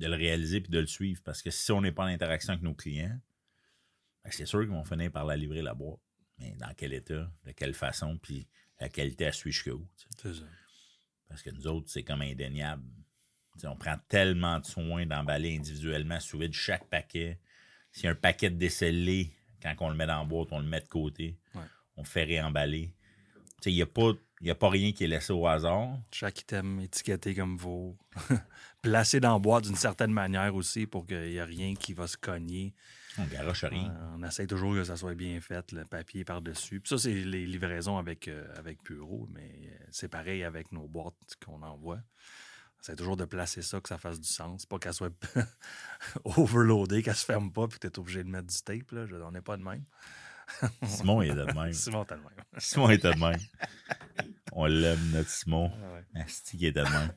de le réaliser puis de le suivre. Parce que si on n'est pas en interaction avec nos clients, ben, c'est sûr qu'ils vont finir par la livrer la boîte. Mais dans quel état, de quelle façon, puis la qualité à suivre jusqu'où. C'est ça. Parce que nous autres, c'est comme indéniable. T'sais, on prend tellement de soin d'emballer individuellement, sous vide chaque paquet. S'il y a un paquet de décellés, quand on le met dans la boîte, on le met de côté. Ouais. On fait réemballer. Il n'y a, pas- y a pas rien qui est laissé au hasard. Chaque item étiqueté comme vous. Placé dans la boîte d'une certaine manière aussi pour qu'il n'y ait rien qui va se cogner. On garoche rien. Euh, on essaie toujours que ça soit bien fait, le papier par-dessus. Puis ça, c'est les livraisons avec, euh, avec Bureau, mais euh, c'est pareil avec nos boîtes qu'on envoie. On essaie toujours de placer ça, que ça fasse du sens, pas qu'elle soit overloadée, qu'elle se ferme pas, puis que tu es obligé de mettre du tape. Là. Je- on n'est pas de même. Simon est de même. Simon, t'as le même. Simon est de même. On l'aime, notre Simon. Ah ouais. Asti qui est de même.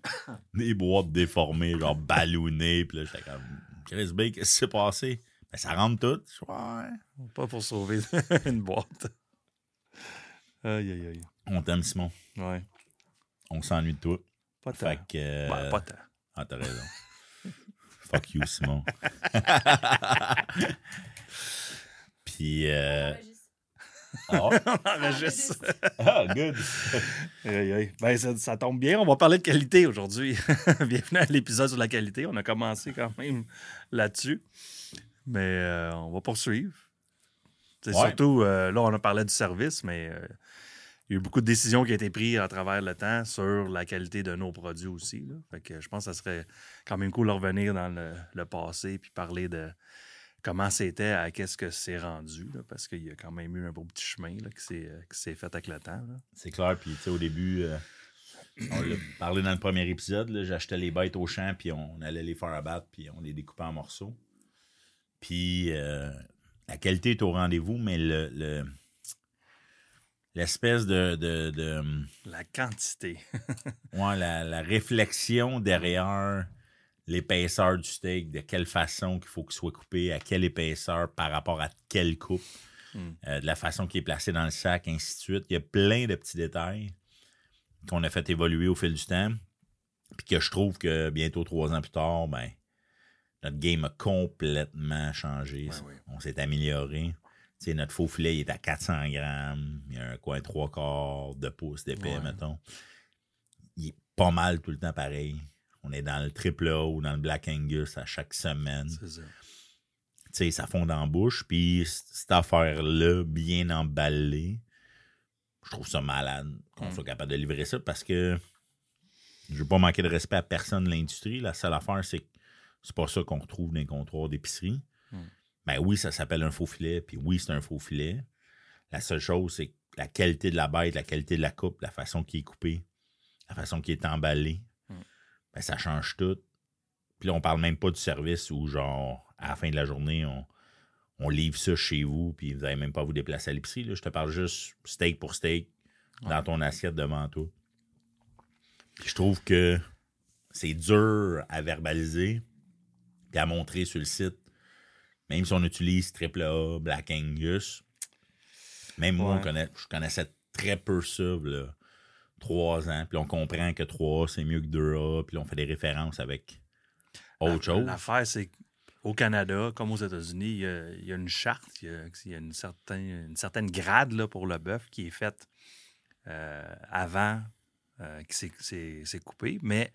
Des boîtes déformées, genre ballonnées. Puis là, j'étais comme, Chris B, qu'est-ce qui s'est passé? Ben, ça rentre tout. Ouais. Pas pour sauver une boîte. Aïe, aïe, aïe. On t'aime, Simon. Ouais. On s'ennuie de toi. Pas tant. Fait que. euh, Ben, pas tant. Ah, t'as raison. Fuck you, Simon. Puis. Euh... Ah, On enregistre. ah, good. Ben, ça, ça tombe bien. On va parler de qualité aujourd'hui. Bienvenue à l'épisode sur la qualité. On a commencé quand même là-dessus. Mais euh, on va poursuivre. Ouais. Surtout, euh, là, on a parlé du service, mais euh, il y a eu beaucoup de décisions qui ont été prises à travers le temps sur la qualité de nos produits aussi. là. Fait que je pense que ça serait quand même cool de revenir dans le, le passé puis parler de comment c'était à qu'est-ce que c'est rendu. là, parce qu'il y a quand même eu un beau petit chemin là, qui s'est euh, qui s'est fait avec le temps. C'est clair. Puis, tu sais, au début, euh, on l'a parlé dans le premier épisode. là, J'achetais les bêtes au champ, puis on allait les faire abattre, puis on les découpait en morceaux. Puis, euh, la qualité est au rendez-vous, mais le. le- L'espèce de, de, de- La quantité. ouais, la, la réflexion derrière l'épaisseur du steak, de quelle façon qu'il faut qu'il soit coupé, à quelle épaisseur par rapport à quelle coupe, Mm. euh, de la façon qu'il est placé dans le sac, ainsi de suite. Il y a plein de petits détails qu'on a fait évoluer au fil du temps, puis que je trouve que bientôt trois ans plus tard, ben, notre game a complètement changé. Ouais, ouais. On s'est amélioré. Tu sais, notre faux filet il est à 400 grammes. Il y a un coin trois quarts de pouce d'épais, Ouais. mettons. Il est pas mal tout le temps pareil. On est dans le triple A ou dans le Black Angus à chaque semaine. C'est ça. Tu sais, ça fond la bouche. Puis cette affaire-là, bien emballée, je trouve ça malade qu'on Mm. soit capable de livrer ça parce que je veux pas manquer de respect à personne de l'industrie. La seule affaire, c'est que c'est pas ça qu'on retrouve dans les comptoirs d'épicerie. Mm. Ben oui, ça s'appelle un faux filet, puis oui, c'est un faux filet. La seule chose, c'est que la qualité de la bête, la qualité de la coupe, la façon qui est coupée, la façon qui est emballée. Ben ça change tout. Puis là, on parle même pas du service où, genre, à la fin de la journée, on, on livre ça chez vous, puis vous n'avez même pas à vous déplacer à l'épicerie. Je te parle juste steak pour steak dans ton assiette devant toi. Puis je trouve que c'est dur à verbaliser et à montrer sur le site. Même si on utilise triple A, Black Angus, même moi, on Ouais. connaît, je connaissais très peu ça, là, trois ans. Puis on comprend que 3A, c'est mieux que 2A. Puis on fait des références avec autre La- chose. L'affaire, c'est qu'au Canada, comme aux États-Unis, il y a, il y a une charte, il y a, il y a une, certaine, une certaine grade là, pour le bœuf qui est faite euh, avant euh, que c'est- coupé. Mais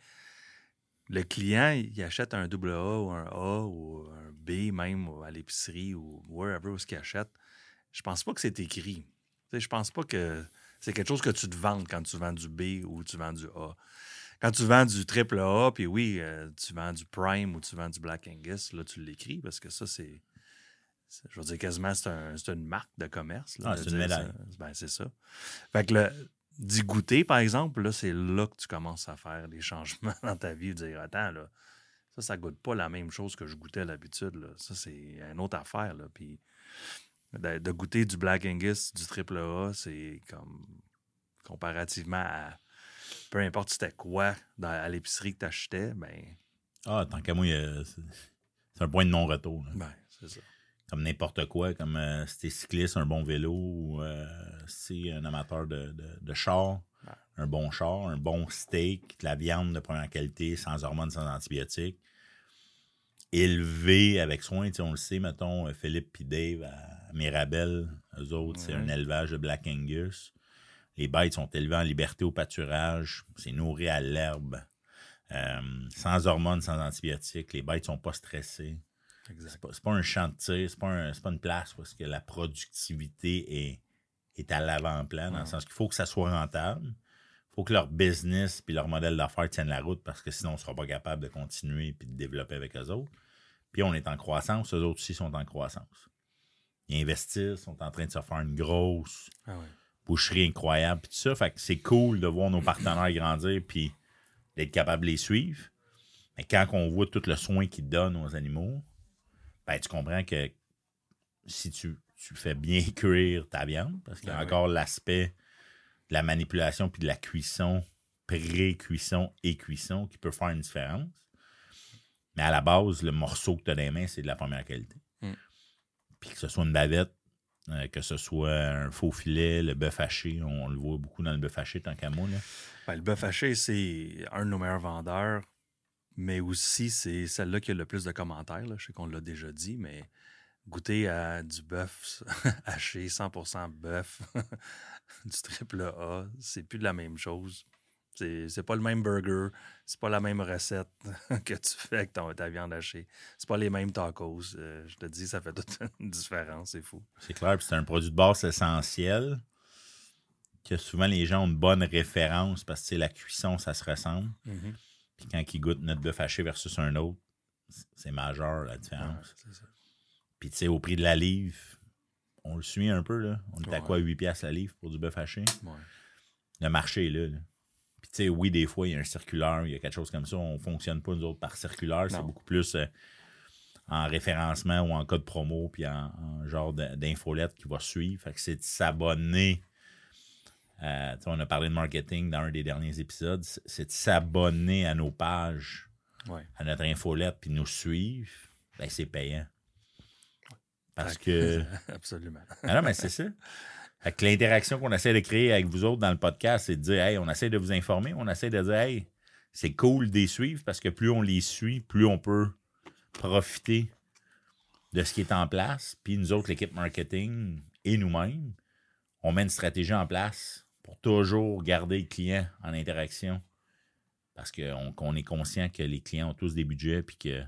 le client, il achète un double A ou un A ou un B même à l'épicerie ou wherever où ce qu'il achète. Je pense pas que c'est écrit. Sais, je pense pas que c'est quelque chose que tu te vends quand tu vends du B ou tu vends du A. Quand tu vends du triple A, puis oui, euh, tu vends du Prime ou tu vends du Black Angus, là, tu l'écris parce que ça, c'est. Je veux dire, quasiment, c'est un- c'est une marque de commerce. là, Ah, c'est une médaille. Ben, c'est ça. Fait que le, d'y goûter, par exemple, là, c'est là que tu commences à faire des changements dans ta vie. de Dire, attends, là, ça, ça goûte pas la même chose que je goûtais à l'habitude. là. Ça, c'est une autre affaire. Là. Puis de, de goûter du Black Angus, du triple A, c'est comme comparativement à peu importe c'était quoi dans, à l'épicerie que tu achetais, ben, Ah, tant qu'à moi, c'est un point de non-retour. là. ben c'est ça. Comme n'importe quoi, comme euh, si t'es cycliste, un bon vélo, ou euh, si t'es un amateur de, de, de char, un bon char, un bon steak, de la viande de première qualité, sans hormones, sans antibiotiques. élevé avec soin. On le sait, mettons, euh, Philippe et Dave à Mirabel, eux autres, c'est un élevage de Black Angus. Les bêtes sont élevées en liberté au pâturage. C'est nourri à l'herbe. Euh, sans hormones, sans antibiotiques. Les bêtes sont pas stressées. C'est pas, pas un tir, c'est pas, un- pas une place est-ce que la productivité est, est à l'avant-plan, dans le sens qu'il faut que ça soit rentable. Il faut que leur business puis leur modèle d'affaires tiennent la route parce que sinon, on ne sera pas capable de continuer puis de développer avec eux autres. Puis on est en croissance, eux autres aussi sont en croissance. Ils investissent, sont en train de se faire une grosse Ah ouais. boucherie incroyable, puis tout ça. Fait que c'est cool de voir nos partenaires grandir, puis d'être capable de les suivre. Mais quand on voit tout le soin qu'ils donnent aux animaux, ben, tu comprends que si tu, tu fais bien cuire ta viande, parce qu'il y a Ah oui. encore l'aspect de la manipulation puis de la cuisson, pré-cuisson et cuisson qui peut faire une différence. Mais à la base, le morceau que tu as dans les mains, c'est de la première qualité. Puis que ce soit une bavette, euh, que ce soit un faux filet, le bœuf haché, on, le voit beaucoup dans le bœuf haché tant qu'à moi. Là. Ben, le bœuf haché, c'est un de nos meilleurs vendeurs, mais aussi c'est celle-là qui a le plus de commentaires. là. Je sais qu'on l'a déjà dit, mais goûter à du bœuf haché, 100% bœuf, du triple A, c'est plus de la même chose. C'est pas le même burger, c'est pas la même recette que tu fais avec ton- ta viande hachée. C'est pas les mêmes tacos. Euh, je te dis, ça fait toute une différence, c'est fou. C'est clair, puis c'est un produit de base essentiel que souvent les gens ont une bonne référence parce que la cuisson, ça se ressemble. Puis quand ils goûtent notre bœuf haché versus un autre, c'est majeur la Ouais, différence. c'est ça. Puis tu sais, au prix de la livre, on le suit un peu, là. On est à Ouais. quoi, 8 piastres la livre pour du bœuf haché? Ouais. Le marché est là, là. Puis tu sais, oui, des fois, il y a un circulaire, il y a quelque chose comme ça. On fonctionne pas, nous autres, par circulaire. C'est beaucoup plus euh, en référencement ou en code promo, puis en, en genre d'infolette qui va suivre. Fait que c'est de s'abonner. Euh, on a parlé de marketing dans un des derniers épisodes. C'est- de s'abonner à nos pages, Ouais. à notre infolette, puis nous suivre. Ben, c'est payant. Parce que. Absolument. Ah non, mais c'est ça. Que l'interaction qu'on essaie de créer avec vous autres dans le podcast, c'est de dire, hey, on essaie de vous informer, on essaie de dire, hey, c'est cool de les suivre parce que plus on les suit, plus on peut profiter de ce qui est en place. Puis nous autres, l'équipe marketing et nous-mêmes, on met une stratégie en place pour toujours garder le client en interaction. Parce qu'on est conscient que les clients ont tous des budgets puis que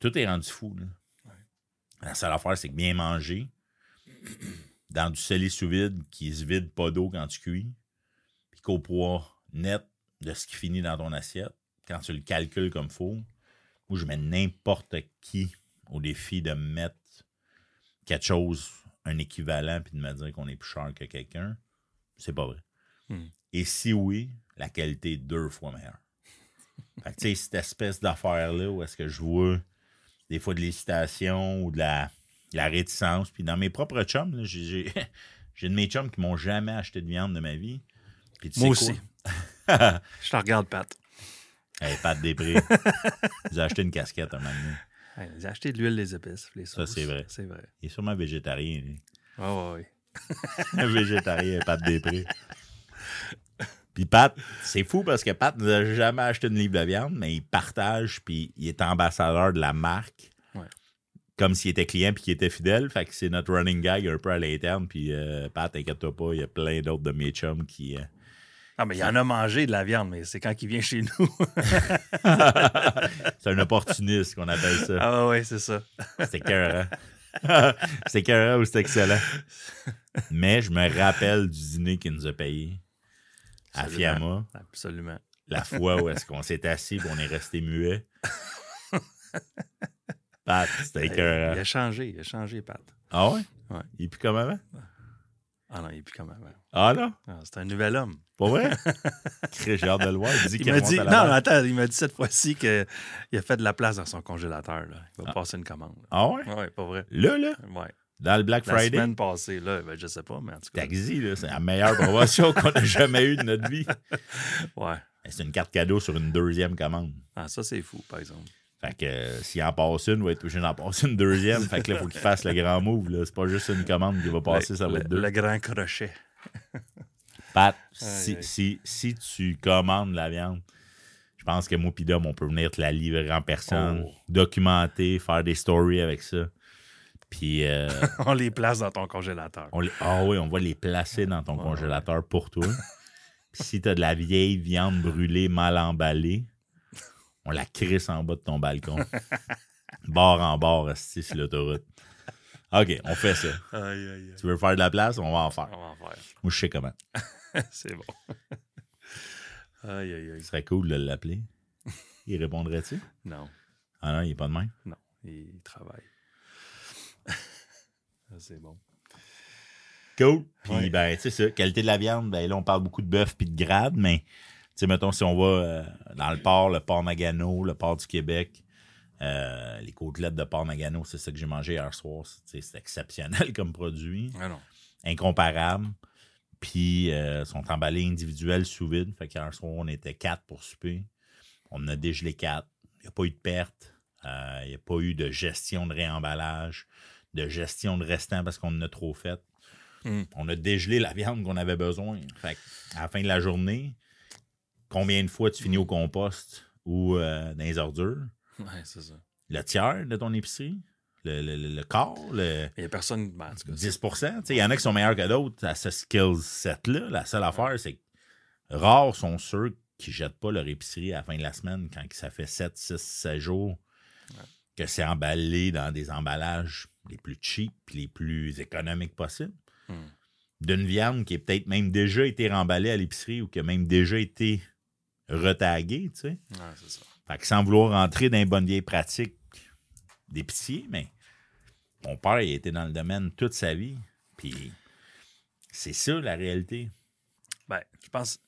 tout est rendu fou. là. La seule affaire, c'est que bien manger dans du scellé sous vide qui se vide pas d'eau quand tu cuis, puis qu'au poids net de ce qui finit dans ton assiette, quand tu le calcules comme faut, moi je mets n'importe qui au défi de me mettre quelque chose, un équivalent, puis de me dire qu'on est plus cher que quelqu'un. C'est pas vrai. Hmm. Et si oui, la qualité est deux fois meilleure. Fait que, tu sais, cette espèce d'affaire-là où est-ce que je vois des fois de l'hésitation ou de la, la réticence. Puis dans mes propres chums, j'ai, de mes chums qui m'ont jamais acheté de viande de ma vie. Puis tu Moi aussi. Je te regarde, Pat. hey, Pat Després. J'ai acheté une casquette un moment donné. Hey, J'ai acheté de l'huile des épices, les Ça, c'est vrai. C'est vrai. Il est sûrement végétarien. lui. Ouais, ouais, ouais. Un végétarien, Pat Després. Puis Pat, c'est fou parce que Pat n'a jamais acheté une livre de viande, mais il partage, puis il est ambassadeur de la marque. Comme s'il était client puis qu'il était fidèle. Fait que c'est notre running guy un peu à l'interne. Puis euh, Pat, t'inquiète-toi pas, il y a plein d'autres de mes chums qui. euh, Ah, mais il y en a mangé de la viande, mais c'est quand il vient chez nous. c'est un opportuniste qu'on appelle ça. ah, ouais, c'est ça. C'est écœurant. c'est écœurant ou c'est excellent? Mais je me rappelle du dîner qu'il nous a payé à Absolument. Fiamma. Absolument. La fois où est-ce qu'on s'est assis et on est resté muet. Pat, c'était Il a changé, il a changé, Pat. Ah ouais? Ouais. Il est plus comme avant? Ah non, il est plus comme avant. Ah là? Ah, c'est un nouvel homme. Pas vrai? Chris, J'ai hâte de le voir. Il dit Il qu'il dit, non, la mais barre. attends, il m'a dit cette fois-ci qu'il a fait de la place dans son congélateur. Là. Il va Ah. passer une commande. là. Ah ouais? Ouais, pas vrai. Là, là? Ouais. Dans le Black La Friday? semaine passée, là, ben, je sais pas, mais en tout cas. Taxi, là, c'est la meilleure promotion qu'on a jamais eue de notre vie. Ouais. C'est une carte cadeau sur une deuxième commande. Ah, ça, c'est fou, par exemple. Fait que euh, s'il en passe une, il va être obligé d'en passer une deuxième. fait que là, il faut qu'il fasse le grand move. Là. C'est pas juste une commande qui va passer, le, ça va le- être deux. le grand crochet. Pat, si, si, si tu commandes la viande, Je pense que moi, on peut venir te la livrer en personne, Oh. documenter, faire des stories avec ça. Puis, euh, On les place dans ton congélateur. on les- ah oui, on va les placer dans ton congélateur pour toi. Puis si t'as de la vieille viande brûlée mal emballée, on la crisse en bas de ton balcon. bord en bord, esti, sur l'autoroute. OK, on fait ça. Aïe, aïe, aïe. Tu veux faire de la place, on va en faire. On va en faire. Moi, je sais comment. C'est bon. aïe, aïe, aïe. Ce serait cool de l'appeler. Il répondrait-tu? Non, Ah non, il est pas de même? non, il travaille. Ah, C'est bon. Cool. Puis, Ouais. ben, tu sais ça, qualité de la viande, ben là, on parle beaucoup de bœuf puis de grade, mais, sais, mettons, si on va euh, dans le port, le port Nagano, le port du Québec, euh, les côtelettes de port Nagano, c'est ça que j'ai mangé hier soir. C'est- exceptionnel comme produit, Ah non. incomparable. Puis, euh, sont emballés individuels sous vide. Fait qu'hier soir, on était quatre pour souper. On en a dégelé quatre. Il n'y a pas eu de perte. Euh, Il n'y a pas eu de gestion de réemballage, de gestion de restant parce qu'on en a trop fait. Mm. On a dégelé la viande qu'on avait besoin. Fait à la fin de la journée, combien de fois tu finis au compost ou euh, dans les ordures? Ouais, c'est ça. Le tiers de ton épicerie? Le, le- le-? Le Il n'y a personne. ben, en tout cas, 10 Tu sais, Il y en a qui sont meilleurs que d'autres à ce skill set-là. La seule affaire, c'est que rares sont ceux qui ne jettent pas leur épicerie à la fin de la semaine quand ça fait 7, 6, 7 jours que c'est emballé dans des emballages les plus cheap et les plus économiques possibles. Hmm. D'une viande qui est peut-être même déjà été remballée à l'épicerie ou qui a même déjà été retaguée, tu sais. Ouais, c'est ça. Fait que sans vouloir rentrer dans les bonnes vieilles pratiques d'épicier, mais mon père, il a été dans le domaine toute sa vie. Puis c'est ça la réalité. Ben, je pense.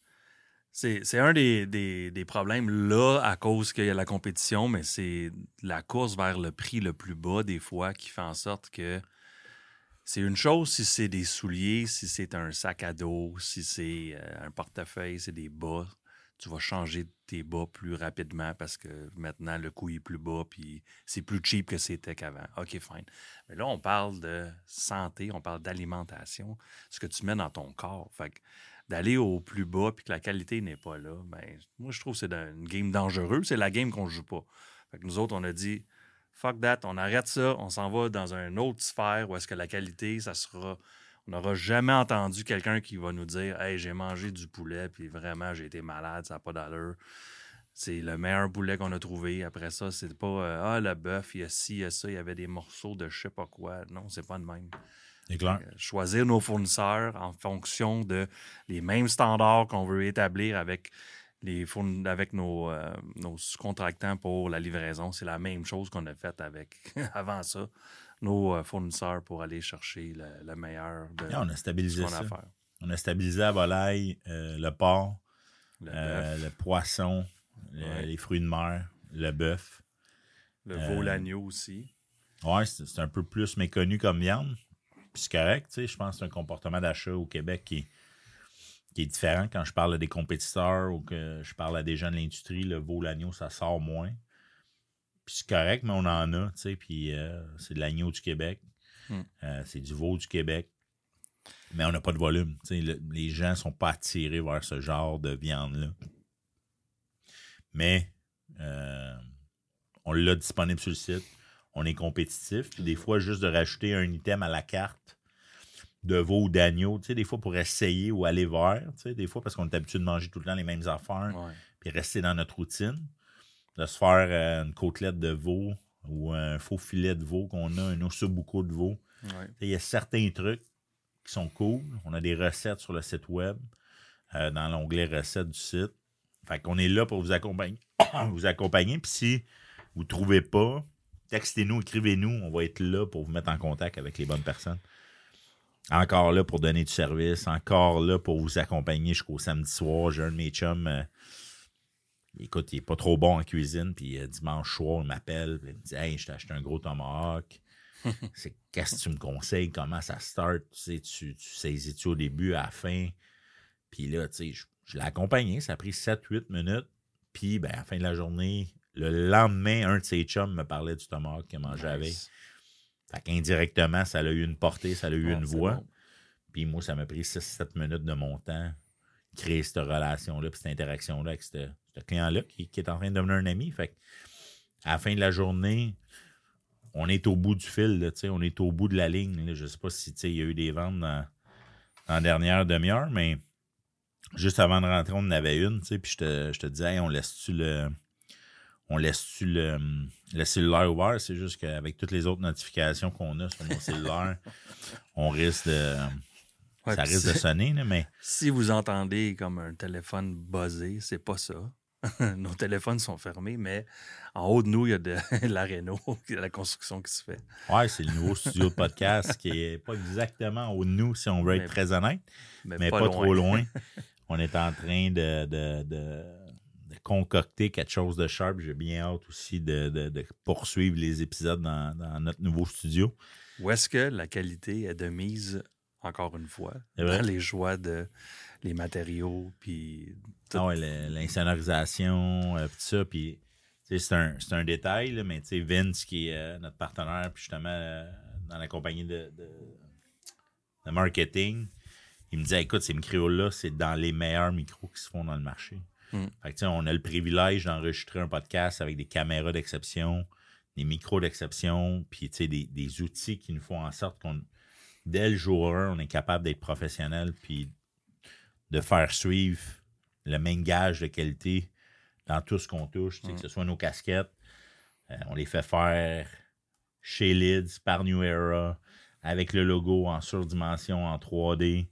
C'est c'est un des, des- des problèmes là à cause qu'il y a la compétition, mais c'est la course vers le prix le plus bas des fois qui fait en sorte que c'est une chose si c'est des souliers, si c'est un sac à dos, si c'est euh, un portefeuille, c'est des bas. Tu vas changer tes bas plus rapidement parce que maintenant le coût est plus bas puis c'est plus cheap que c'était qu'avant. OK, fine. Mais là, on parle de santé, on parle d'alimentation, ce que tu mets dans ton corps. Fait d'aller au plus bas puis que la qualité n'est pas là, ben, moi, je trouve que c'est une game dangereuse. C'est la game qu'on joue pas. Fait que nous autres, on a dit fuck that, on arrête ça, on s'en va dans une autre sphère où est-ce que la qualité, ça sera. On n'aura jamais entendu quelqu'un qui va nous dire Hey, j'ai mangé du poulet, puis vraiment, j'ai été malade, ça n'a pas d'allure. C'est le meilleur poulet qu'on a trouvé. Après ça, c'est pas euh, Ah, le bœuf, il y a ci, il y a ça, il y avait des morceaux de je sais pas quoi. Non, c'est pas de même. C'est clair. Euh, choisir nos fournisseurs en fonction de les mêmes standards qu'on veut établir avec les fourn- avec nos, euh, nos sous-contractants pour la livraison. C'est la même chose qu'on a fait avec avant ça, nos euh, fournisseurs pour aller chercher le, le meilleur de Et on a ce stabilisé qu'on a à ça. faire. On a stabilisé la volaille, euh, le porc, Le euh, le poisson, le- les fruits de mer, le bœuf. le veau, l'agneau aussi. Ouais, c'est c'est un peu plus méconnu comme viande. Puis c'est correct, tu sais. Je pense que c'est un comportement d'achat au Québec qui est, qui est différent. Quand je parle à des compétiteurs ou que je parle à des gens de l'industrie, le veau, l'agneau, ça sort moins. Puis c'est correct, mais on en a, tu sais. Puis euh, c'est de l'agneau du Québec. Hmm. Euh, c'est du veau du Québec. Mais on n'a pas de volume. tu sais. Le- les gens ne sont pas attirés vers ce genre de viande-là. Mais euh, on l'a disponible sur le site on est compétitif. Puis des fois, juste de rajouter un item à la carte de veau ou d'agneau, tu sais, des fois pour essayer ou aller vers, tu sais, des fois parce qu'on est habitué de manger tout le temps les mêmes affaires, Ouais. puis rester dans notre routine, de se faire euh, une côtelette de veau ou un faux filet de veau qu'on a, un ossobuco de veau. Ouais. Il y a certains trucs qui sont cool. On a des recettes sur le site web, euh, dans l'onglet recettes du site. Fait qu'on est là pour vous accompagner. vous accompagner. Puis si vous ne trouvez pas, textez-nous, écrivez-nous. On va être là pour vous mettre en contact avec les bonnes personnes. Encore là pour donner du service. Encore là pour vous accompagner jusqu'au samedi soir. J'ai un de mes chums. euh, écoute, il est pas trop bon en cuisine. Puis euh, dimanche soir, il m'appelle. Il me dit Hey, je t'ai acheté un gros tomahawk. C'est qu'est-ce que tu me conseilles? Comment ça start? Tu sais, tu, tu saisis-tu au début, à la fin? Puis là, tu sais, je, je l'ai accompagné. Ça a pris 7-8 minutes. Puis, ben, à la fin de la journée, le lendemain, un de ses chums me parlait du tomahawk qu'il a mangé avec. Nice. Fait qu'indirectement, ça a eu une portée, ça a eu une voix. bon. Puis moi, ça m'a pris 6-7 minutes de mon temps. Créer cette relation-là, puis cette interaction-là avec ce client-là qui, est en train de devenir un ami. Fait à la fin de la journée, on est au bout du fil, là, on est au bout de la ligne. Je ne sais pas si il y a eu des ventes dans, la dernière demi-heure, mais juste avant de rentrer, on en avait une, puis je te, je te disais, on laisse-tu le. On laisse-tu le, le cellulaire ouvert? C'est juste qu'avec toutes les autres notifications qu'on a sur mon cellulaire, on risque de. Ça risque de sonner, mais. Si vous entendez comme un téléphone buzzé, c'est pas ça. Nos téléphones sont fermés, mais en haut de nous, il y a de, la Renault, la construction qui se fait. Ouais, c'est le nouveau studio de podcast qui est pas exactement en haut de nous, si on veut être très honnête, mais, pas, trop loin. on est en train de, concocter quelque chose de sharp. J'ai bien hâte aussi de, poursuivre les épisodes dans, notre nouveau studio. Où est-ce que la qualité est de mise, encore une fois, dans les joies de les matériaux, puis... Ah ouais, l'insonorisation, euh, tout ça, puis... C'est un, détail, mais Vince, qui est euh, notre partenaire, puis justement euh, dans la compagnie de, marketing, il me dit écoute, ces micros-là, c'est dans les meilleurs micros qui se font dans le marché. Hmm. on a le privilège d'enregistrer un podcast avec des caméras d'exception, des micros d'exception, puis des, des outils qui nous font en sorte qu'on, dès le jour 1, on est capable d'être professionnel, puis de faire suivre le même gage de qualité dans tout ce qu'on touche, que ce soit nos casquettes. Euh, on les fait faire chez Lids, par New Era, avec le logo en surdimension, en 3D.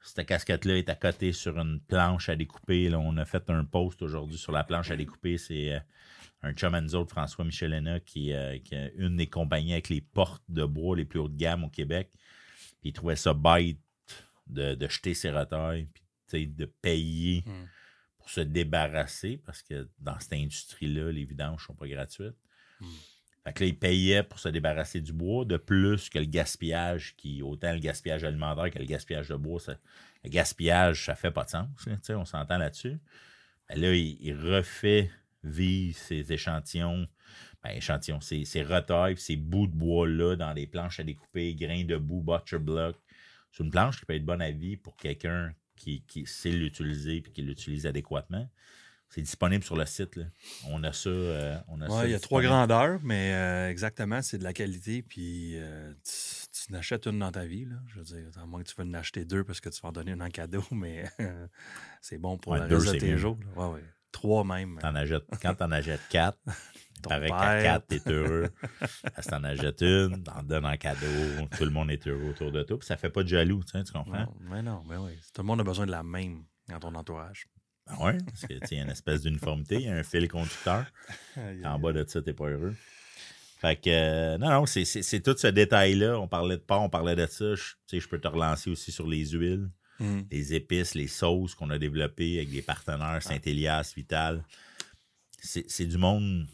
Cette casquette-là est à côté sur une planche à découper. Là, on a fait un post aujourd'hui sur la planche à découper. C'est euh, un chum de François Michelena, qui, euh, qui est une des compagnies avec les portes de bois les plus haut de gamme au Québec. Puis il trouvait ça bête de, jeter ses retails, puis de payer hmm. pour se débarrasser, parce que dans cette industrie-là, les vidanges ne sont pas gratuites. Hmm. Fait que là, il payait pour se débarrasser du bois, de plus que le gaspillage, qui, autant le gaspillage alimentaire que le gaspillage de bois, le gaspillage, ça fait pas de sens. on s'entend là-dessus. Ben là, il, refait vivre ses échantillons, ben, échantillons, ses retails, ces bouts de bois-là dans des planches à découper, grains de boue, butcher block, c'est une planche qui peut être bonne à vie pour quelqu'un qui, sait l'utiliser et qui l'utilise adéquatement. C'est disponible sur le site. On a ça. Euh, il y a trois grandeurs, mais euh, exactement, c'est de la qualité. Puis euh, tu, n'achètes une dans ta vie. Je veux dire, à moins que tu veux en acheter deux parce que tu vas en donner une en cadeau, mais c'est bon pour la reste de tes jours. Trois même. quand tu en achètes quatre, qu'à 4, t'es heureux. Elle t'en achète une, t'en donnes en cadeau, tout le monde est heureux autour de toi. Puis ça fait pas de jaloux, tu, tu comprends? Non, mais non, mais oui. Tout le monde a besoin de la même dans ton entourage. Ben oui, parce y a une espèce d'uniformité, il y a un fil conducteur. en bas de ça, t'es pas heureux. Fait que, euh, non, non, c'est tout ce détail-là. On parlait de porc, on parlait de ça. Je, sais, je peux te relancer aussi sur les huiles, mm. les épices, les sauces qu'on a développées avec des partenaires, Saint-Élias, Vital. C'est du monde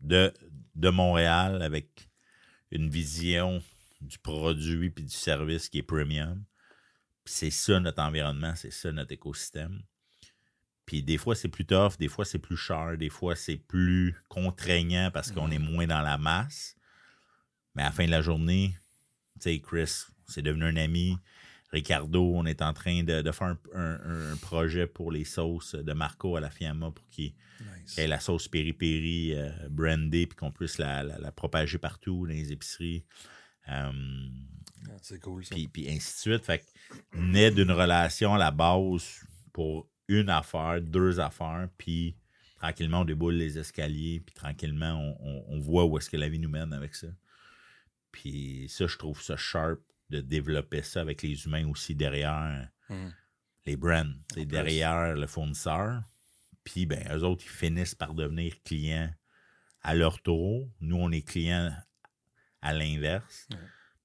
de, de Montréal avec une vision du produit puis du service qui est premium. C'est ça notre environnement, c'est ça notre écosystème. Puis des fois, c'est plus tough, des fois, c'est plus cher, des fois, c'est plus contraignant parce qu'on est mm. moins dans la masse. Mais à la fin de la journée, tu sais, Chris, c'est devenu un ami. Ricardo, on est en train de, faire un, projet pour les sauces de Marco à la Fiamma pour qu'il ait la sauce péripéri euh, brandée puis qu'on puisse la, propager partout dans les épiceries. Euh, ah, c'est cool ça. Puis, ainsi de suite. Fait naît d'une relation à la base pour une affaire, deux affaires, puis tranquillement on déboule les escaliers, puis tranquillement on, on voit où est-ce que la vie nous mène avec ça. Puis ça, je trouve ça sharp de développer ça avec les humains aussi derrière hmm. les brands, c'est derrière le fournisseur. Puis, ben, eux autres, ils finissent par devenir clients à leur tour. Nous, on est clients à l'inverse.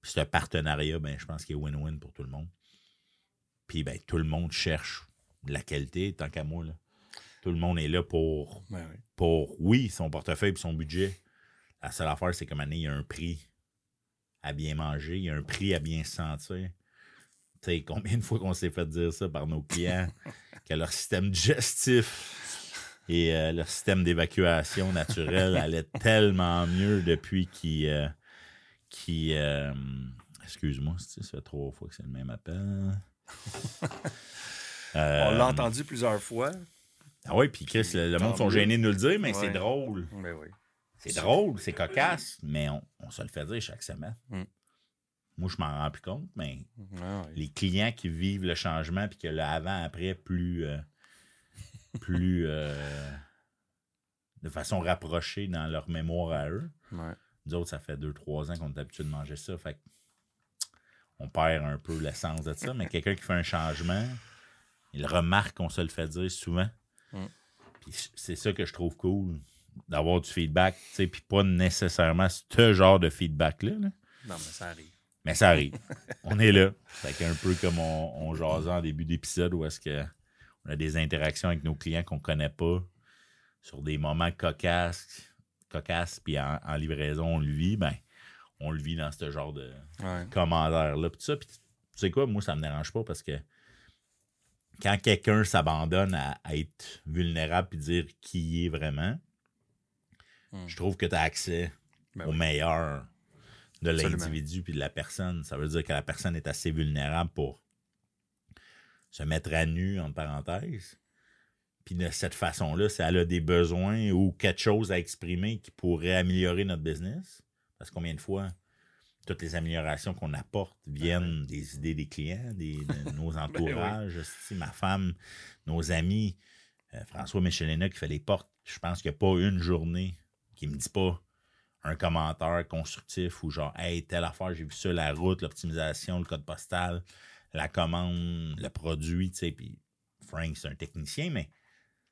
Puis, ce partenariat, ben, je pense qu'il est win-win pour tout le monde. Puis, ben, tout le monde cherche la qualité, tant qu'à moi. Là. Tout le monde est là pour, pour, oui, son portefeuille et son budget. La seule affaire, c'est comme année, il y a un prix à bien manger, il y a un prix à bien se sentir. Tu sais, combien de fois qu'on s'est fait dire ça par nos clients, que leur système digestif et euh, leur système d'évacuation naturelle allait tellement mieux depuis qu'ils. Euh, euh, excuse-moi, ça fait trois fois que c'est le même appel. On l'a entendu plusieurs fois. Ah oui, puis Chris, le, le monde sont gênés de nous le dire, mais Ouais. c'est drôle. Mais oui. C'est drôle, c'est cocasse, mais on, on se le fait dire chaque semaine. Mm. Moi, je m'en rends plus compte, mais Ah oui. les clients qui vivent le changement puis que le avant-après plus, euh, plus euh, de façon rapprochée dans leur mémoire à eux. Ouais. Nous autres, ça fait 2-3 ans qu'on est habitué de manger ça. Fait on perd un peu l'essence de ça. Mais quelqu'un qui fait un changement, il remarque qu'on se le fait dire souvent. Mm. Puis c'est ça que je trouve cool, d'avoir du feedback, tu sais, puis pas nécessairement ce genre de feedback-là. là. Non, mais ça arrive. Mais ça arrive. on est là. Fait qu'un peu comme on, on jasait en début d'épisode où est-ce que on a des interactions avec nos clients qu'on connaît pas sur des moments cocasses, cocasses puis en, en livraison, on le vit, ben, on le vit dans ce genre de Ouais. commentaires-là. Puis ça, puis tu sais quoi, moi, ça me dérange pas parce que quand quelqu'un s'abandonne à, à être vulnérable puis dire qui il est vraiment, Mm. je trouve que tu as accès Ben au oui. meilleur de l'individu puis de la personne. Ça veut dire que la personne est assez vulnérable pour se mettre à nu, entre parenthèses. Puis de cette façon-là, si elle a des besoins ou quelque chose à exprimer qui pourrait améliorer notre business, parce que combien de fois toutes les améliorations qu'on apporte viennent des idées des clients, des, de nos entourages, si ma femme, nos amis, euh, François Michelena qui fait les portes, je pense qu'il n'y a pas une journée qui me dit pas un commentaire constructif ou genre Hey, telle affaire, j'ai vu ça, la route, l'optimisation, le code postal, la commande, le produit, tu sais, puis Frank, c'est un technicien, mais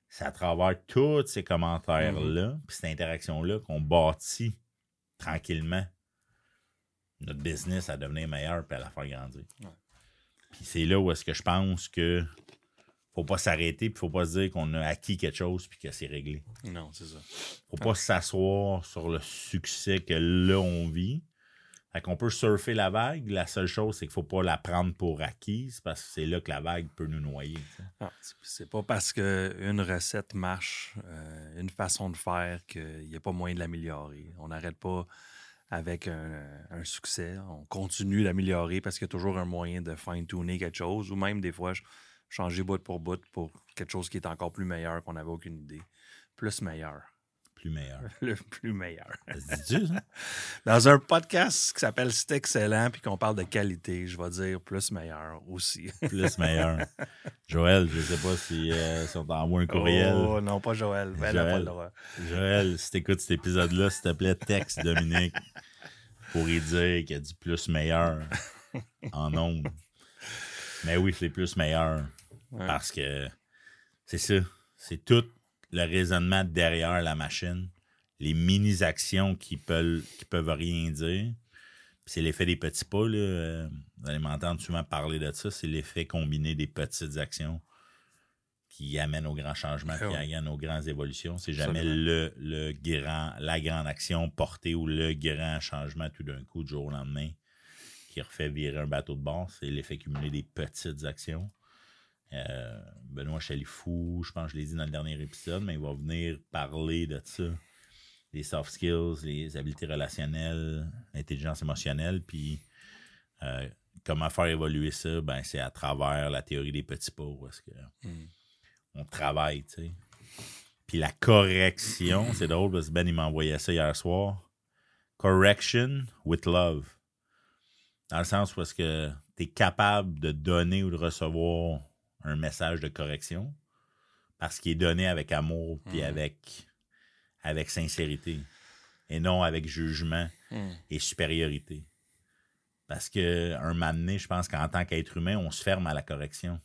c'est à travers tous ces commentaires-là, puis cette interaction-là qu'on bâtit tranquillement notre business à devenir meilleur puis à la faire grandir. Ouais. Puis c'est là où est-ce que je pense que faut pas s'arrêter puis faut pas se dire qu'on a acquis quelque chose puis que c'est réglé. Non, c'est ça. Faut pas s'asseoir sur le succès que là on vit. Fait qu'on peut surfer la vague. La seule chose, c'est qu'il faut pas la prendre pour acquise parce que c'est là que la vague peut nous noyer. Ah, c'est- pas parce qu'une recette marche, euh, une façon de faire, qu'il n'y a pas moyen de l'améliorer. On n'arrête pas avec un, un succès. On continue d'améliorer parce qu'il y a toujours un moyen de fine-tuner quelque chose ou même des fois ch- changer bout pour bout pour quelque chose qui est encore plus meilleur qu'on n'avait aucune idée. Plus meilleur. Plus meilleur. Le plus meilleur. Dit ça? Dans un podcast qui s'appelle C'est excellent puis qu'on parle de qualité, je vais dire plus meilleur aussi. Plus meilleur. Joël, je sais pas si, euh, si on t'envoie un courriel. Oh non, pas Joël. Ben, a pas Joël. Joël, si t'écoutes cet épisode-là, s'il te plaît, texte Dominique pour y dire qu'il y a du plus meilleur en ondes. Mais oui, c'est plus meilleur. Ouais. Parce que c'est ça. C'est tout le raisonnement derrière la machine. Les mini-actions qui peuvent, qui peuvent rien dire. C'est l'effet des petits pas. Là. Vous allez m'entendre souvent parler de ça. C'est l'effet combiné des petites actions qui amènent au grand changement, Ah qui amènent aux grandes évolutions. C'est jamais le, le grand, la grande action portée ou le grand changement tout d'un coup, du jour au lendemain, qui refait virer un bateau de bord. C'est l'effet cumulé des petites actions. Euh, Benoît Chalifou, je pense que je l'ai dit dans le dernier épisode, mais il va venir parler de ça. Les soft skills, les habiletés relationnelles, l'intelligence émotionnelle, puis euh, comment faire évoluer ça, ben, c'est à travers la théorie des petits pas, est-ce que Mm. on travaille, tu sais. Puis la correction, c'est drôle parce que Ben, il m'a envoyé ça hier soir. Correction with love. Dans le sens où est-ce que tu es capable de donner ou de recevoir un message de correction parce qu'il est donné avec amour puis Mhm. avec, avec sincérité et non avec jugement Mm. et supériorité. Parce que un moment donné, je pense qu'en tant qu'être humain, on se ferme à la correction.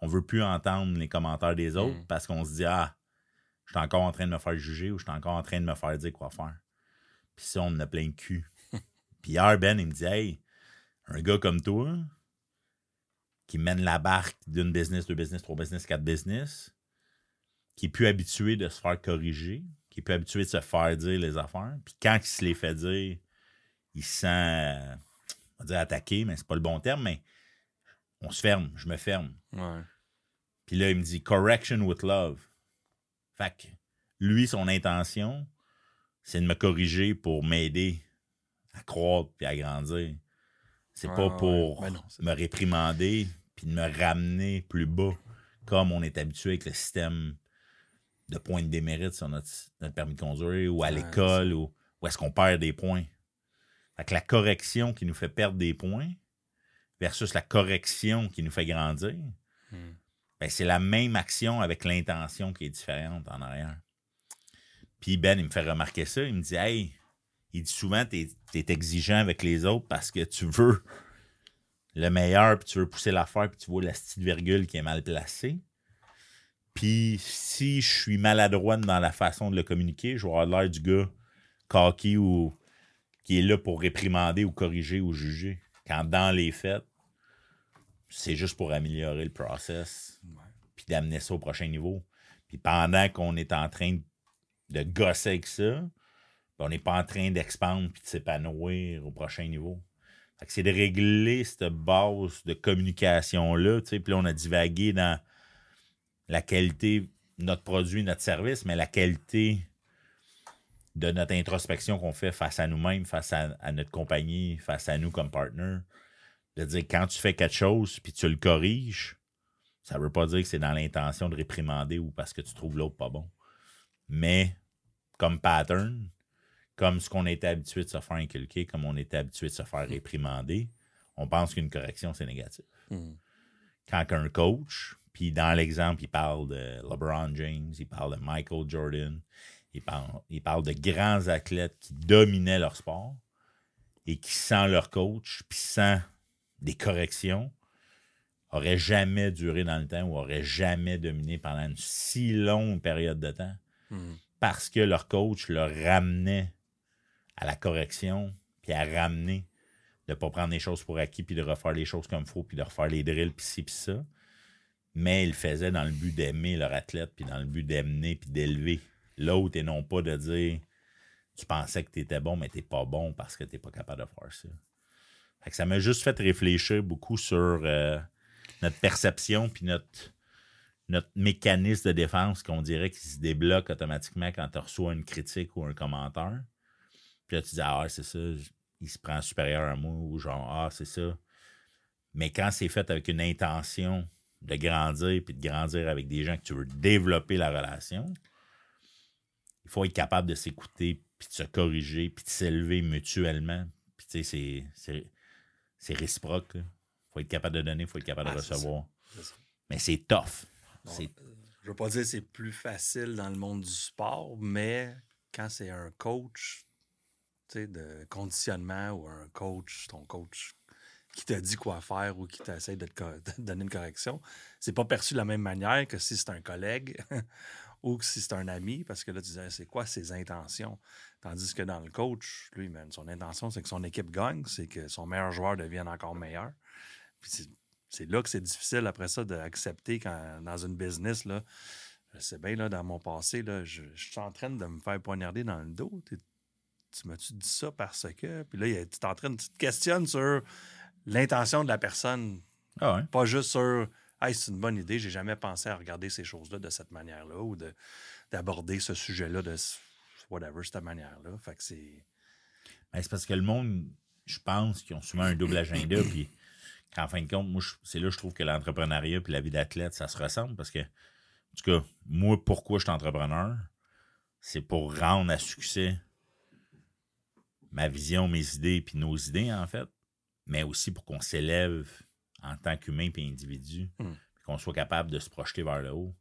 On veut plus entendre les commentaires des autres Mm. parce qu'on se dit Ah, je suis encore en train de me faire juger ou je suis encore en train de me faire dire quoi faire. Puis ça, on en a plein le cul. Puis hier, Ben, il me dit Hey, un gars comme toi, qui mène la barque d'une business, deux business, trois business, quatre business, qui est plus habitué de se faire corriger, qui est plus habitué de se faire dire les affaires, puis quand il se les fait dire, il se sent, on va dire attaqué, mais c'est pas le bon terme, mais on se ferme, je me ferme. Ouais. Puis là, il me dit correction with love. Fait que lui, son intention, c'est de me corriger pour m'aider à croître puis à grandir. C'est pas pour ouais. Ben non, me réprimander puis de me ramener plus bas comme on est habitué avec le système de points de démérite sur notre, notre permis de conduire ou à Ouais, l'école ou, ou est-ce qu'on perd des points. Fait que la correction qui nous fait perdre des points versus la correction qui nous fait grandir, Hmm. ben, c'est la même action avec l'intention qui est différente en arrière. Puis Ben, il me fait remarquer ça. Il me dit Hey, il dit souvent, tu es, exigeant avec les autres parce que tu veux le meilleur, puis tu veux pousser l'affaire, puis tu vois la petite virgule qui est mal placée. Puis si je suis maladroit dans la façon de le communiquer, je vais avoir l'air du gars cocky ou qui est là pour réprimander ou corriger ou juger. Quand dans les faits, c'est juste pour améliorer le process, Ouais. puis d'amener ça au prochain niveau. Puis pendant qu'on est en train de gosser avec ça, on n'est pas en train d'expandre puis de s'épanouir au prochain niveau. C'est de régler cette base de communication-là. Puis là, on a divagué dans la qualité notre produit, notre service, mais la qualité de notre introspection qu'on fait face à nous-mêmes, face à, notre compagnie, face à nous comme partner. De dire quand tu fais quelque chose puis tu le corriges, ça veut pas dire que c'est dans l'intention de réprimander ou parce que tu trouves l'autre pas bon. Mais comme pattern, comme ce qu'on était habitué de se faire inculquer, comme on était habitué de se faire réprimander, on pense qu'une correction, c'est négatif. Hmm. Quand un coach, puis dans l'exemple, il parle de LeBron James, il parle de Michael Jordan, il parle, il parle de grands athlètes qui dominaient leur sport et qui, sans leur coach, puis sans des corrections, auraient jamais duré dans le temps ou auraient jamais dominé pendant une si longue période de temps Hmm. parce que leur coach leur ramenait à la correction, puis à ramener de ne pas prendre les choses pour acquis, puis de refaire les choses comme il faut, puis de refaire les drills, puis ci, puis ça. Mais ils le faisaient dans le but d'aimer leur athlète, puis dans le but d'amener, puis d'élever l'autre, et non pas de dire tu pensais que tu étais bon, mais tu pas bon parce que tu n'es pas capable de faire ça. Ça m'a juste fait réfléchir beaucoup sur euh, notre perception, puis notre, notre mécanisme de défense qu'on dirait qu'il se débloque automatiquement quand tu reçois une critique ou un commentaire. Puis là, tu dis, ah, c'est ça, il se prend supérieur à moi, ou genre, ah, c'est ça. Mais quand c'est fait avec une intention de grandir, puis de grandir avec des gens que tu veux développer la relation, il faut être capable de s'écouter, puis de se corriger, puis de s'élever mutuellement. Puis tu sais, c'est- c'est c'est réciproque. Il faut être capable de donner, il faut être capable Ah, de c'est recevoir. Ça. Mais c'est tough. Bon, euh, je veux pas dire que c'est plus facile dans le monde du sport, mais quand c'est un coach de conditionnement ou un coach, ton coach qui te dit quoi faire ou qui t'essaie de te donner une correction, c'est pas perçu de la même manière que si c'est un collègue ou que si c'est un ami, parce que là, tu disais, c'est quoi ses intentions? Tandis que dans le coach, lui, man, son intention, c'est que son équipe gagne, c'est que son meilleur joueur devienne encore meilleur. Puis c'est- c'est là que c'est difficile après ça d'accepter quand dans une business, là, je sais bien, là, dans mon passé, là, je, je suis en train de me faire poignarder dans le dos. T'es- Tu m'as-tu dit ça parce que? Puis là, tu es en train de tu te questionnes sur l'intention de la personne, Ah ouais. pas juste sur Hey, c'est une bonne idée, j'ai jamais pensé à regarder ces choses-là de cette manière-là ou de- d'aborder ce sujet-là de whatever, cette manière-là. Fait que c'est. Ben, c'est parce que le monde, je pense qu'ils ont souvent un double agenda, puis qu'en fin de compte, moi, c'est là que je trouve que l'entrepreneuriat puis la vie d'athlète, ça se ressemble, parce que, en tout cas, moi, pourquoi je suis entrepreneur, c'est pour rendre à succès ma vision, mes idées, puis nos idées, en fait, mais aussi pour qu'on s'élève en tant qu'humain puis individu, Mm. puis qu'on soit capable de se projeter vers le haut.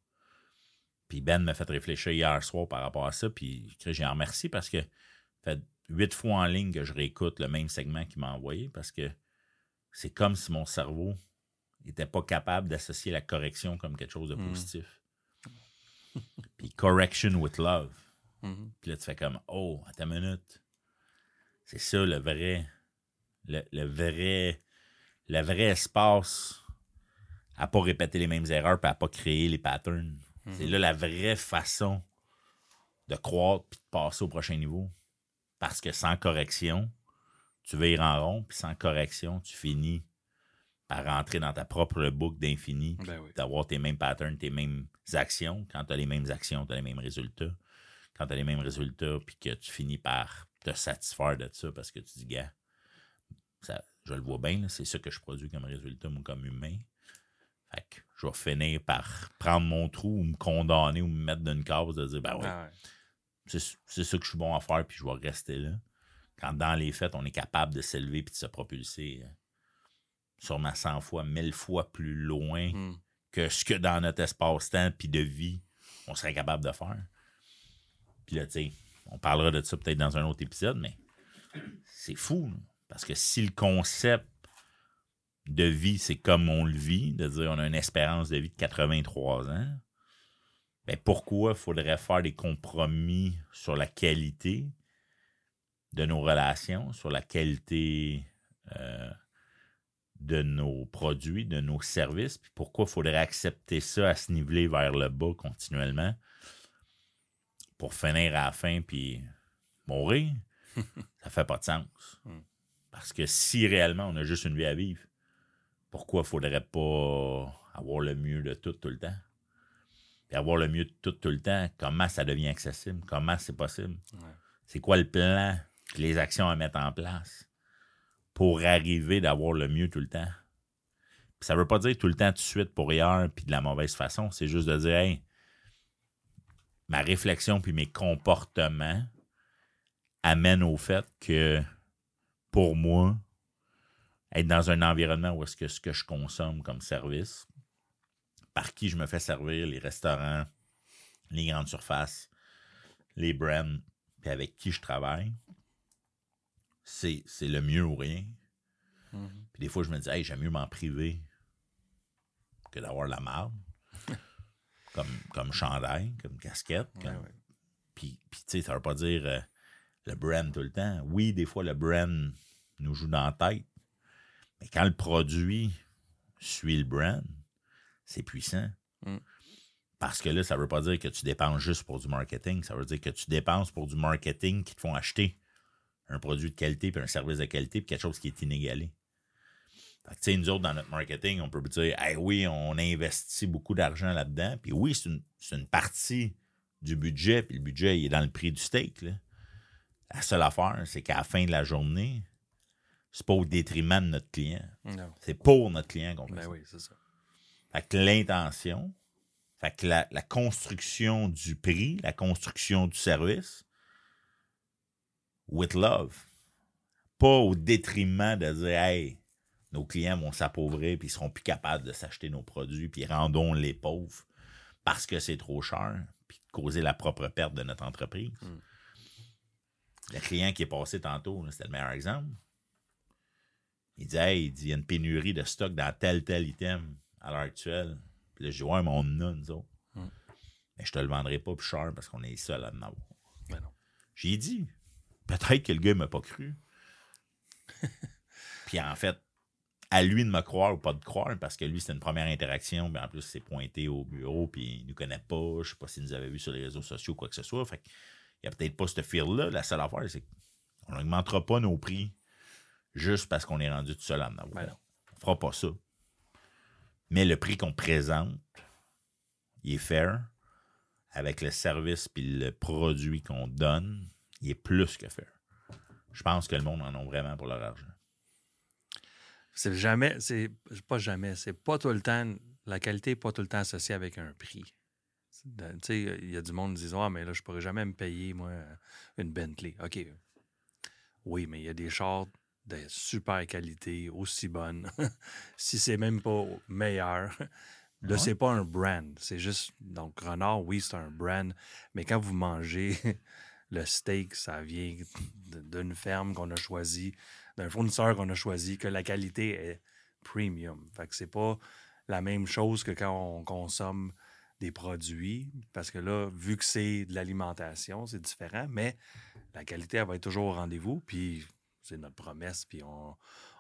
Puis Ben m'a fait réfléchir hier soir par rapport à ça, puis j'ai en remercie parce que fait huit fois en ligne que je réécoute le même segment qu'il m'a envoyé parce que c'est comme si mon cerveau n'était pas capable d'associer la correction comme quelque chose de Mm. positif. Puis correction with love. Mhm. Puis là, tu fais comme Oh, attends une minute. C'est ça le vrai. Le, le vrai. Le vrai espace à pas répéter les mêmes erreurs et à pas créer les patterns. C'est là la vraie façon de croître puis de passer au prochain niveau. Parce que sans correction, tu vas ir en rond, puis sans correction, tu finis par rentrer dans ta propre boucle d'infini, puis Ben oui. d'avoir tes mêmes patterns, tes mêmes actions. Quand tu as les mêmes actions, tu as les mêmes résultats. Quand tu as les mêmes résultats, puis que tu finis par te satisfaire de ça parce que tu dis, gars, ça, je le vois bien, c'est ça que je produis comme résultat, moi, comme humain. Fait que je vais finir par prendre mon trou ou me condamner ou me mettre dans une case de dire, ben ouais, Ah ouais. c'est c'est ça que je suis bon à faire, puis je vais rester là. Quand dans les faits, on est capable de s'élever puis de se propulser euh, sûrement 100 fois, 1000 fois plus loin Hmm. que ce que dans notre espace-temps puis de vie, on serait capable de faire. Puis là, tu sais, on parlera de ça peut-être dans un autre épisode, mais c'est fou. Parce que si le concept de vie, c'est comme on le vit, de dire on a une espérance de vie de 83 ans, ben pourquoi faudrait faire des compromis sur la qualité de nos relations, sur la qualité euh, de nos produits, de nos services, puis pourquoi faudrait accepter ça à se niveler vers le bas continuellement? Pour finir à la fin puis mourir, ça fait pas de sens. Mm. Parce que si réellement on a juste une vie à vivre, pourquoi faudrait pas avoir le mieux de tout tout le temps? Puis avoir le mieux de tout tout le temps, comment ça devient accessible? Comment c'est possible? Ouais. C'est quoi le plan, les actions à mettre en place pour arriver d'avoir le mieux tout le temps? Puis ça veut pas dire tout le temps tout de suite pour hier puis de la mauvaise façon. C'est juste de dire, hey, ma réflexion puis mes comportements amènent au fait que pour moi, être dans un environnement où est-ce que ce que je consomme comme service, par qui je me fais servir, les restaurants, les grandes surfaces, les brands, puis avec qui je travaille, c'est, c'est le mieux ou rien. Mhm. Puis des fois, je me dis, hey, j'aime mieux m'en priver que d'avoir la marde. Comme, comme chandail, comme casquette. Ouais, comme- ouais. Puis, puis, tu sais, ça veut pas dire euh, le brand tout le temps. Oui, des fois, le brand nous joue dans la tête. Mais quand le produit suit le brand, c'est puissant. Mm. Parce que là, ça veut pas dire que tu dépenses juste pour du marketing. Ça veut dire que tu dépenses pour du marketing qui te font acheter un produit de qualité puis un service de qualité puis quelque chose qui est inégalé. Fait que, nous autres, dans notre marketing, on peut dire, hey, oui, on investit beaucoup d'argent là-dedans. Puis oui, c'est une, une partie du budget, puis le budget, il est dans le prix du steak. Là. La seule affaire, c'est qu'à la fin de la journée, c'est pas au détriment de notre client. C'est pour notre client qu'on fait Ben ça. oui, c'est ça. Fait que l'intention, fait que la, la construction du prix, la construction du service, with love. Pas au détriment de dire, hey, nos clients vont s'appauvrir puis ils seront plus capables de s'acheter nos produits puis rendons les pauvres parce que c'est trop cher puis causer la propre perte de notre entreprise. Mm. Le client qui est passé tantôt, c'était le meilleur exemple. Il dit, hey, il dit, il y a une pénurie de stock dans tel, tel item à l'heure actuelle. Puis dis, ouais, mais on en a, nous autres. Mm. Mais je te le vendrai pas plus cher parce qu'on est seul à en avoir. Ben. J'ai dit, peut-être que le gars m'a pas cru. Puis en fait, à lui de me croire ou pas de croire, parce que lui, c'était une première interaction, mais en plus, c'est pointé au bureau, puis il nous connaît pas. Je sais pas s'il nous avait vu sur les réseaux sociaux ou quoi que ce soit. Fait qu'il y a peut-être pas ce fil-là. La seule affaire, c'est qu'on n'augmentera pas nos prix juste parce qu'on est rendu tout seul à en avoir. Ben. On fera pas ça. Mais le prix qu'on présente, il est fair. Avec le service puis le produit qu'on donne, il est plus que fair. Je pense que le monde en a vraiment pour leur argent. C'est jamais, c'est pas jamais, c'est pas tout le temps, la qualité n'est pas tout le temps associée avec un prix. Tu sais, il y a du monde qui dit Ah, mais là, je pourrais jamais me payer, moi, une Bentley. OK. Oui, mais il y a des chars de super qualité, aussi bonnes. si c'est même pas meilleur, là, Ouais? c'est pas un brand. C'est juste. Donc, Renard, oui, c'est un brand, mais quand vous mangez le steak, ça vient d'une ferme qu'on a choisie, d'un fournisseur qu'on a choisi, que la qualité est premium. Fait que c'est pas la même chose que quand on consomme des produits, parce que là, vu que c'est de l'alimentation, c'est différent, mais la qualité, elle va être toujours au rendez-vous, puis c'est notre promesse, puis on,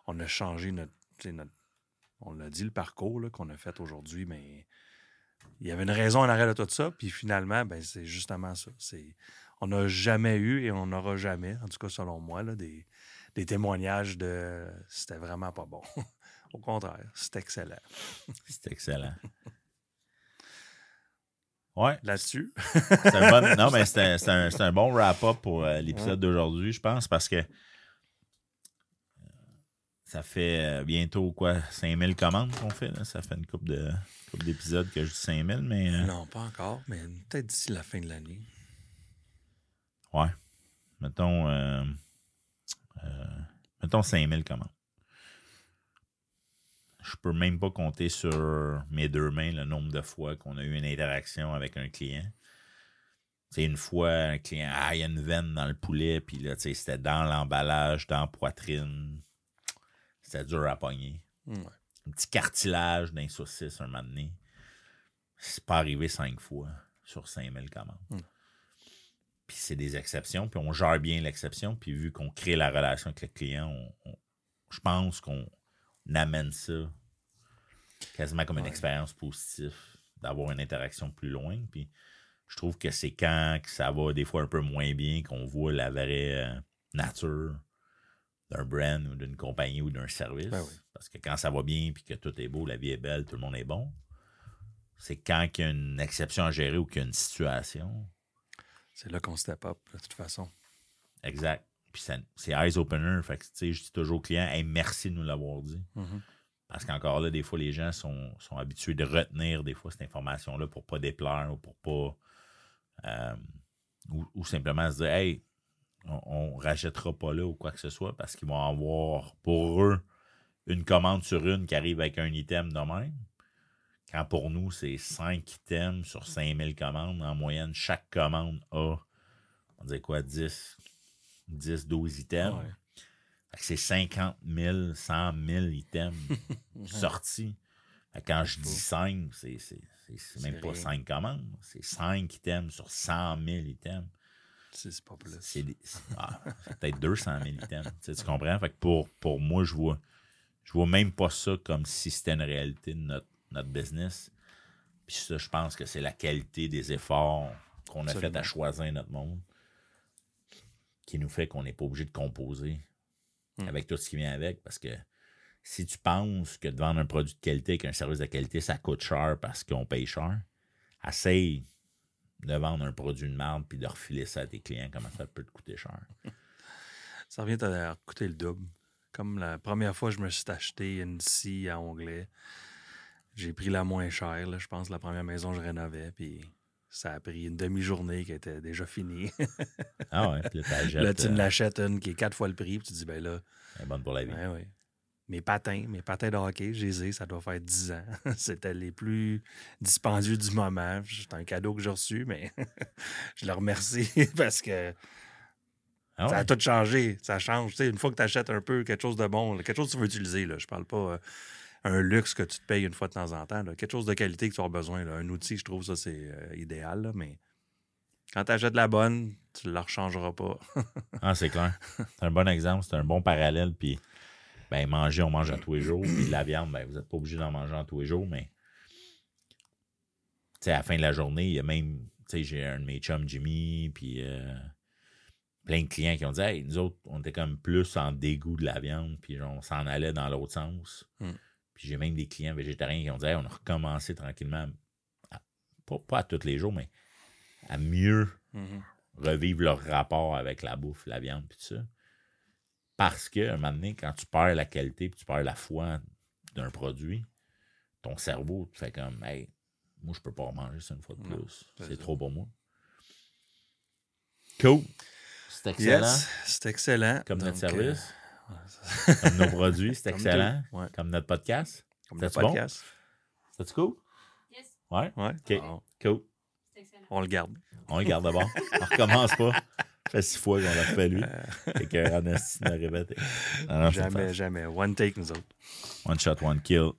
on a changé notre, on l'a dit, le parcours qu'on a fait aujourd'hui, mais il y avait une raison en arrière de tout ça, puis finalement, ben, c'est justement ça. On n'a jamais eu et on n'aura jamais, en tout cas selon moi, là, des, des témoignages de c'était vraiment pas bon. Au contraire, c'est excellent. C'est excellent. Ouais, Là-dessus, bon, non, mais c'est un, un- un bon wrap-up pour euh, l'épisode d'aujourd'hui, je pense, parce que euh, ça fait euh, bientôt quoi 5000 commandes qu'on fait. Là. Ça fait une couple de d'épisodes que je dis 5000, mais. euh, Non, pas encore, mais peut-être d'ici la fin de l'année. Ouais. Mettons, euh, mettons 5000 commandes. Je peux même pas compter sur mes deux mains le nombre de fois qu'on a eu une interaction avec un client. C'est une fois un client, ah, il y a une veine dans le poulet, puis là, c'était dans l'emballage, dans la poitrine. C'était dur à pogner. Ouais. Un petit cartilage d'un saucisse un moment donné. C'est pas arrivé cinq fois sur 5000 commandes. Mm. C'est des exceptions, puis on gère bien l'exception, puis vu qu'on crée la relation avec le client, on- on- je pense qu'on amène ça quasiment comme une expérience positive, d'avoir une interaction plus loin. Puis je trouve que c'est quand que ça va des fois un peu moins bien qu'on voit la vraie euh, nature d'un brand ou d'une compagnie ou d'un service. Ben oui. Parce que quand ça va bien puis que tout est beau, la vie est belle, tout le monde est bon, c'est quand il y a une exception à gérer ou qu'il y a une situation. C'est là qu'on step up, de toute façon. Exact. Puis c'est eyes opener. Fait que, tu sais, je dis toujours au client, hey, merci de nous l'avoir dit. Mhm. Parce qu'encore là, des fois, les gens sont, sont habitués de retenir des fois cette information-là pour pas déplaire ou pour pas. euh, ou, ou simplement se dire, hey, on, on rachètera pas là ou quoi que ce soit parce qu'ils vont avoir pour eux une commande sur une qui arrive avec un item de même. Quand pour nous, c'est 5 items sur 5000 commandes. En moyenne, chaque commande a, on dirait quoi, 10, 10 12 items. Ouais. C'est 50 000, 100 000 items sortis. Quand je dis 5, c'est, même pas rien. 5 commandes. C'est 5 items sur 100 000 items. C'est pas plus. C'est, ah, peut-être 200 000 items. Tu, sais, tu comprends? Fait que pour, pour moi, je vois, je vois même pas ça comme si c'était une réalité de notre, notre business. Puis ça, je pense que c'est la qualité des efforts qu'on a fait à choisir notre monde qui nous fait qu'on n'est pas obligé de composer Hmm. avec tout ce qui vient avec. Parce que si tu penses que de vendre un produit de qualité avec un service de qualité, ça coûte cher parce qu'on paye cher, essaye de vendre un produit de merde puis de refiler ça à tes clients, comment ça peut te coûter cher. Ça revient à coûter le double. Comme la première fois je me suis acheté une scie à onglet, j'ai pris la moins chère. là. je pense la première maison que je rénovais, puis ça a pris une demi-journée qui était déjà finie. Ah ouais, puis là, tu euh, l'achètes une qui est quatre fois le prix, puis tu dis, ben là, elle est bonne pour la vie. ouais, ouais. Mes patins, mes patins de hockey, j'ai les ai, ça doit faire 10 ans. C'était les plus dispendieux du moment. C'est un cadeau que j'ai reçu, mais je le remercie parce que Ah Ça a tout changé. Ça change. Tu sais, une fois que tu achètes un peu quelque chose de bon, quelque chose que tu veux utiliser, là, je parle pas euh, un luxe que tu te payes une fois de temps en temps. là, quelque chose de qualité que tu as besoin. là. Un outil, je trouve ça, c'est euh, idéal. là, mais quand tu achètes la bonne, tu ne la rechangeras pas. Ah, c'est clair. C'est un bon exemple, c'est un bon parallèle. Puis, ben, manger, on mange à tous les jours. Puis, la viande, ben, vous n'êtes pas obligé d'en manger à tous les jours, mais, tu sais, à la fin de la journée, il y a même, tu sais, j'ai un de mes chums, Jimmy, puis euh, plein de clients qui ont dit, hey, nous autres, on était comme plus en dégoût de la viande, puis on s'en allait dans l'autre sens. Hmm. Puis, j'ai même des clients végétariens qui ont dit, hey, on a recommencé tranquillement, à- pas, pas à tous les jours, mais à mieux Mhm. revivre leur rapport avec la bouffe, la viande, puis tout ça. Parce que, un moment donné, quand tu perds la qualité puis tu perds la foi d'un produit, ton cerveau te fait comme, hey, moi, je peux pas en manger ça une fois de Non, plus. c'est trop pour moi. Cool. C'est excellent. Yes, c'est excellent. Comme notre Donc, service, euh, comme nos produits, c'est excellent. Ouais, Comme notre podcast. comme le C'est-tu bon? podcast. C'est cool? Yes, Ouais? Ouais. OK. Cool. Ah, excellent. on le garde. On le garde d'abord. On recommence pas. Ça fait six fois qu'on l'a fait lui. Et Ernest l'a répété. Une jamais, jamais. One take, nous autres. One shot, one kill.